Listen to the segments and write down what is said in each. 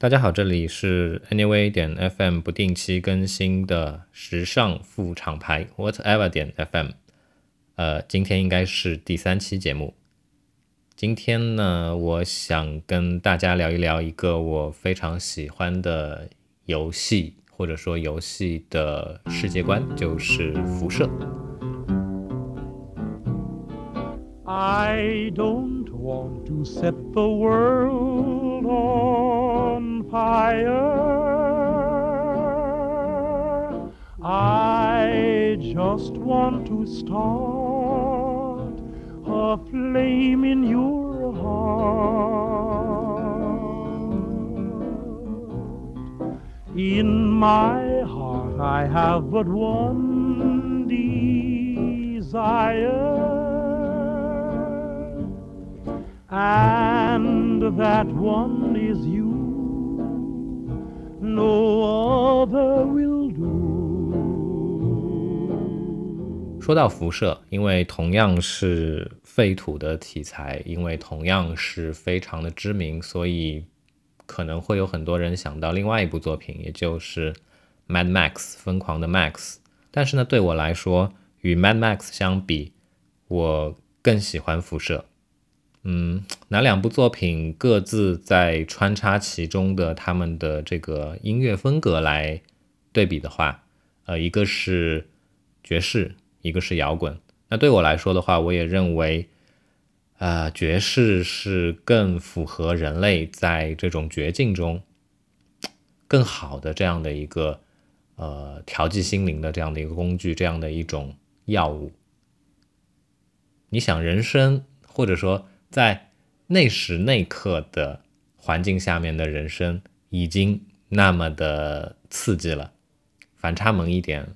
大家好，这里是 Anyway 点 FM 不定期更新的时尚副厂牌 Whatever 点 FM。呃，今天应该是第三期节目。今天呢，我想跟大家聊一聊一个我非常喜欢的游戏，或者说游戏的世界观，就是辐射。I don't want to set the world on fire. I just want to start a flame in your heart. In my heart, I have but one desire, and that one is you. No other will do. 说到辐射，因为同样是废土的题材，因为同样是非常的知名，所以可能会有很多人想到另外一部作品，也就是《Mad Max》疯狂的 Max。但是呢，对我来说，与《Mad Max》相比，我更喜欢辐射。嗯，拿两部作品各自在穿插其中的他们的这个音乐风格来对比的话，呃，一个是爵士，一个是摇滚。那对我来说的话，我也认为，呃，爵士是更符合人类在这种绝境中更好的这样的一个呃调剂心灵的这样的一个工具，这样的一种药物。你想，人生或者说在那时那刻的环境下面的人生，已经那么的刺激了，反差萌一点，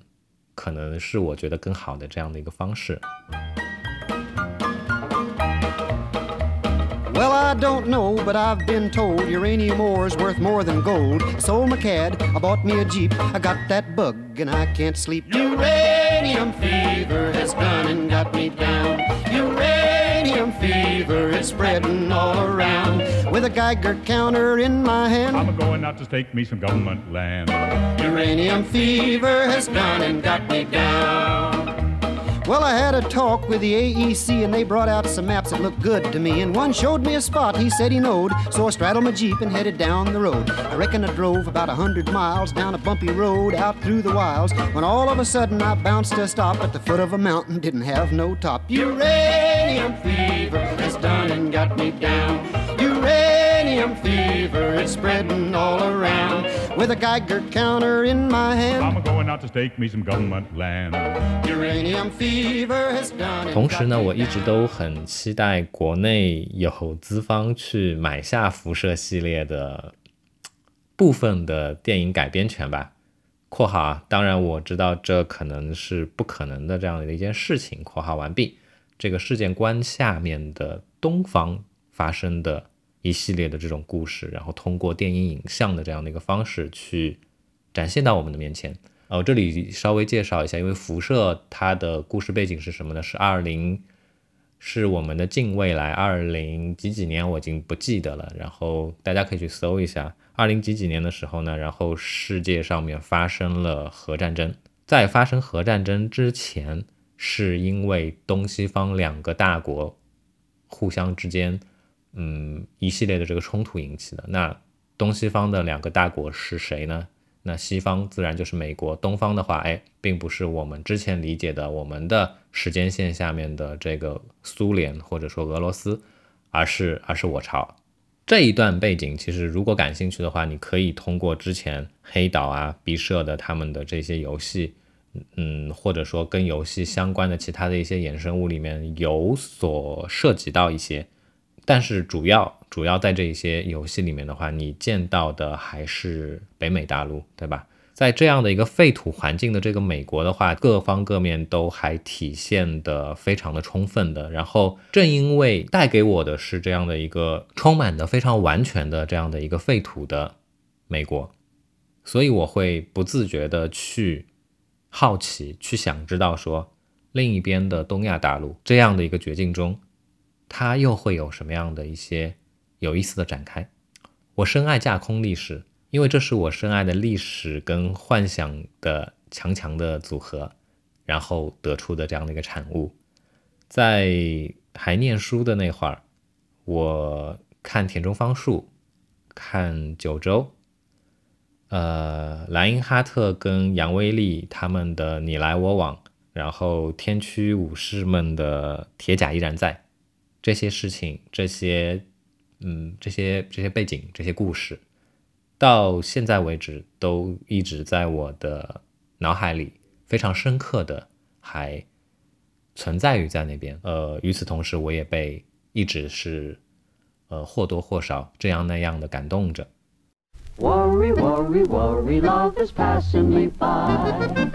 可能是我觉得更好的这样的一个方式。Well, I don't know, but I've been told uranium ore's worth more than gold. So, my cad, I bought me a Jeep. I got that bug and I can't sleep. Uranium fever has gone and got me down. Uranium fever is spreading all around. With a Geiger counter in my hand, I'm going out to stake me some government land. uranium fever has gone and got me down. Well, I had a talk with the AEC and they brought out some maps that looked good to me. And one showed me a spot he said he knowed. So I straddled my Jeep and headed down the road. I reckon I drove about a hundred miles down a bumpy road out through the wilds. When all of a sudden I bounced a stop at the foot of a mountain, didn't have no top. Uranium fever has done and got me down. Uranium fever is spreading all around. With a Geiger counter in my hand. I'm going out to stake me some government land. Uranium fever has done and 同时呢，我一直都很期待国内有资方去买下辐射系列的部分的电影改编权吧。（括号啊，当然我知道这可能是不可能的这样的一件事情。）（括号完毕。）这个事件观下面的东方发生的一系列的这种故事，然后通过电影影像的这样的一个方式去展现到我们的面前。呃，我这里稍微介绍一下，因为辐射它的故事背景是什么呢？是二零，是我们的近未来，二零几几年我已经不记得了。然后大家可以去搜一下，二零几几年的时候呢，然后世界上面发生了核战争。在发生核战争之前，是因为东西方两个大国互相之间，嗯，一系列的这个冲突引起的。那东西方的两个大国是谁呢？那西方自然就是美国，东方的话，哎，并不是我们之前理解的我们的时间线下面的这个苏联或者说俄罗斯，而是而是我朝。这一段背景，其实如果感兴趣的话，你可以通过之前黑岛啊、毕设的他们的这些游戏，嗯，或者说跟游戏相关的其他的一些衍生物里面有所涉及到一些，但是主要主要在这一些游戏里面的话，你见到的还是北美大陆，对吧？在这样的一个废土环境的这个美国的话，各方各面都还体现的非常的充分的。然后正因为带给我的是这样的一个充满的非常完全的这样的一个废土的美国，所以我会不自觉的去好奇，去想知道说另一边的东亚大陆这样的一个绝境中，它又会有什么样的一些有意思的展开。我深爱架空历史，因为这是我深爱的历史跟幻想的强强的组合，然后得出的这样的一个产物。在还念书的那会儿，我看田中芳树，看九州，呃，莱因哈特跟杨威利他们的你来我往，然后天驱武士们的铁甲依然在，这些事情，这些。嗯，这些这些背景、这些故事，到现在为止都一直在我的脑海里非常深刻的还存在于在那边。呃，与此同时，我也被一直是呃或多或少这样那样的感动着。Worry, worry, worry, love is passing me by.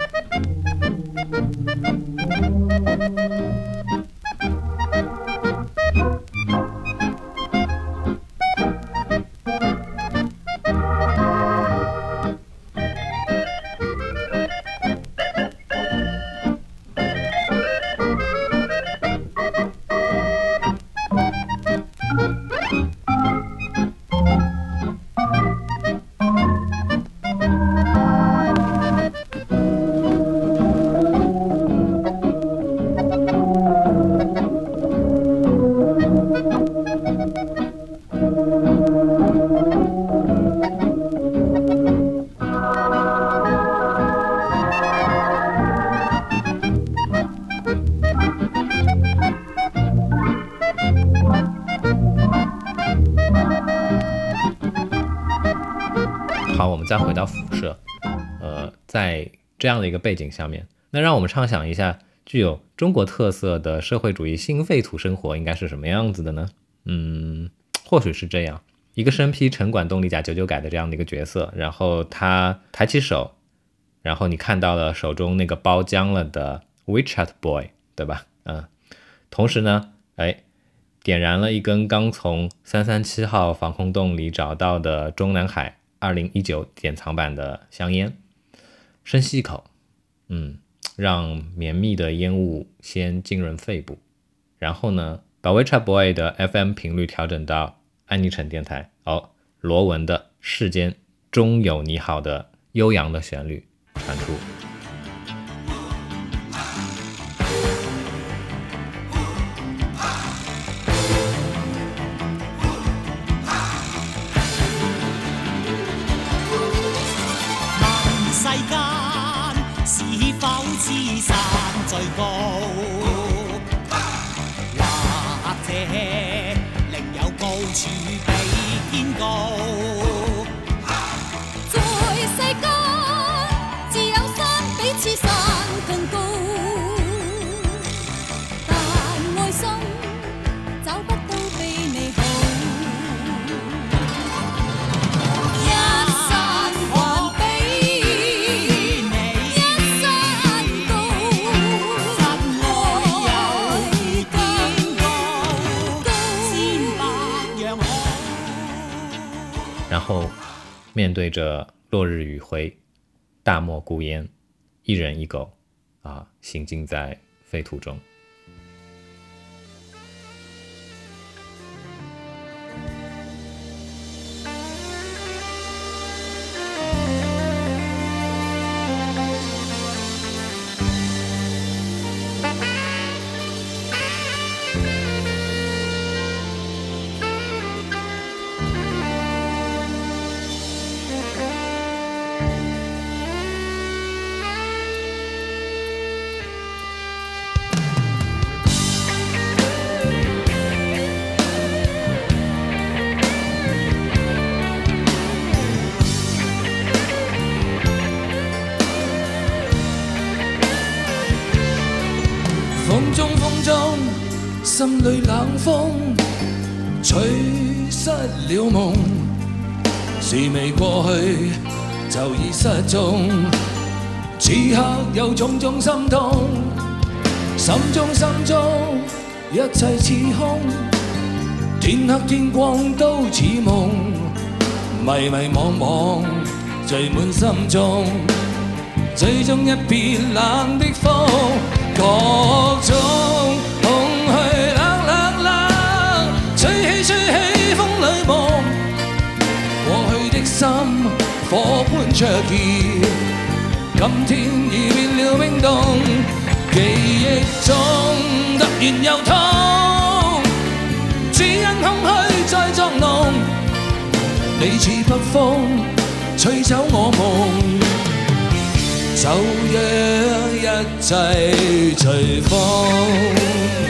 再回到辐射，呃，在这样的一个背景下面，那让我们畅想一下，具有中国特色的社会主义新废土生活应该是什么样子的呢？嗯，或许是这样：一个身披城管动力甲九九改的这样的一个角色，然后他抬起手，然后你看到了手中那个包浆了的 WeChat Boy，对吧？嗯，同时呢，哎，点燃了一根刚从三三七号防空洞里找到的中南海。二零一九典藏版的香烟，深吸一口，嗯，让绵密的烟雾先浸润肺部，然后呢，把 WeChat Boy 的 FM 频率调整到安妮城电台，哦，罗文的《世间终有你好》的悠扬的旋律传出。到处比天高。面对着落日余晖，大漠孤烟，一人一狗，啊，行进在废土中。心里冷风吹失了梦，事未过去就已失踪。此刻有种种心痛，心中心中一切似空，天黑天光都似梦，迷迷惘惘聚满心中，最终一片冷的风，各种。火般灼熱，今天已變了冰凍，記憶中突然又痛，只因空虛在作弄，你似北風吹走我夢。就讓一切隨風。